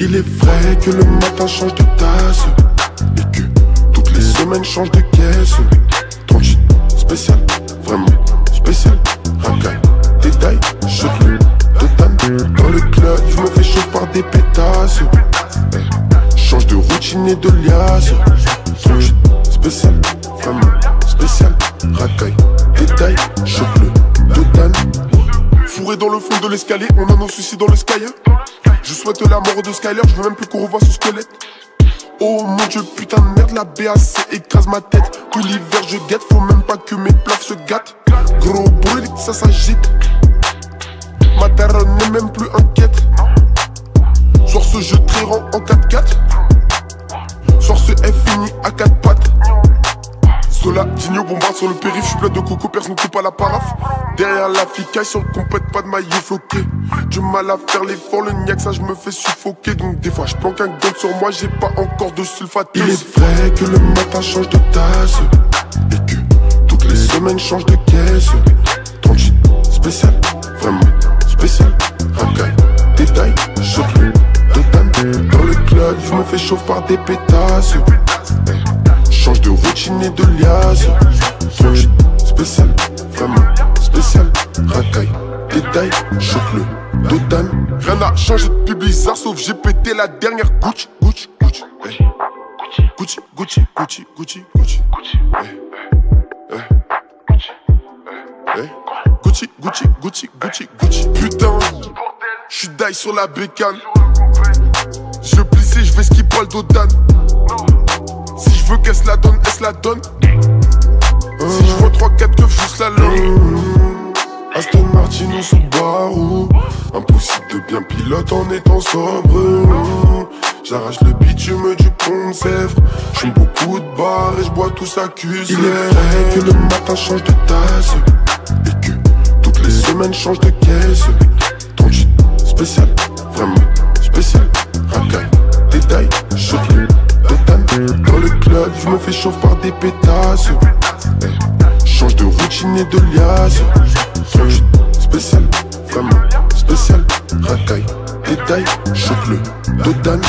Il est vrai que le matin change de tasse Et que toutes les semaines changent de caisse. Ton spécial, vraiment spécial. Racaille, détail, choc de Dans le club, je me fais chaud par des pétasses. Change de routine et de liasse. Ton spécial, vraiment spécial. Racaille, détail, choc de Fourré dans le fond de l'escalier, on a nos soucis dans le sky je souhaite la mort de Skyler, je veux même plus qu'on revoie son squelette. Oh mon dieu, putain de merde, la BAC écrase ma tête. Tout l'hiver je guette, faut même pas que mes plafs se gâtent. Gros bruit, ça s'agite. Ma terre n'est même plus inquiète. Sur ce jeu très rang en 4-4. Digno, bombarde sur le périph', j'suis plein de coco, personne coupe à la paraf. Derrière la flicaille, sur le compète, pas de maillot floqué. Du mal à faire l'effort, le niaque, ça j'me fais suffoquer. Donc des fois j'planque un gun sur moi, j'ai pas encore de sulfate. Il est vrai que le matin change de tasse. Et que toutes les semaines changent de caisse. Ton shit spécial, vraiment spécial. Racaille, détail, choc, de Dans le club, j'me fais chauffe par des pétasses. Change de routine et de liasse. Spécial, vraiment spécial. Racaille, détail, choque-le, Dotan. Rien n'a changé depuis Blizzard sauf j'ai pété la dernière Gucci, Gucci, Gucci. Hey. Gucci, Gucci, Gucci, Gucci, Gucci. Hey. Hey. Gucci, Gucci, Gucci, Gucci, Gucci. Putain, j'suis die sur la bécane. Je plissé, je vais skipper le Dodan. Veux qu'elle se la donne, elle se la donne. Si je vois 3-4 keufs, juste la langue. Aston Martin ou Subaru Impossible de bien pilote en étant sobre. J'arrache le bitume du pont de Sèvres. Beaucoup de bars et j'bois tout ça Il est vrai que le matin change de tasse. Et que toutes les semaines changent de caisse. Ton spécial, vraiment club, je me fais chauffe par des pétasses. Change de routine et de liasse. Spécial, vraiment spécial. Racaille, détail, choque le, Dodan.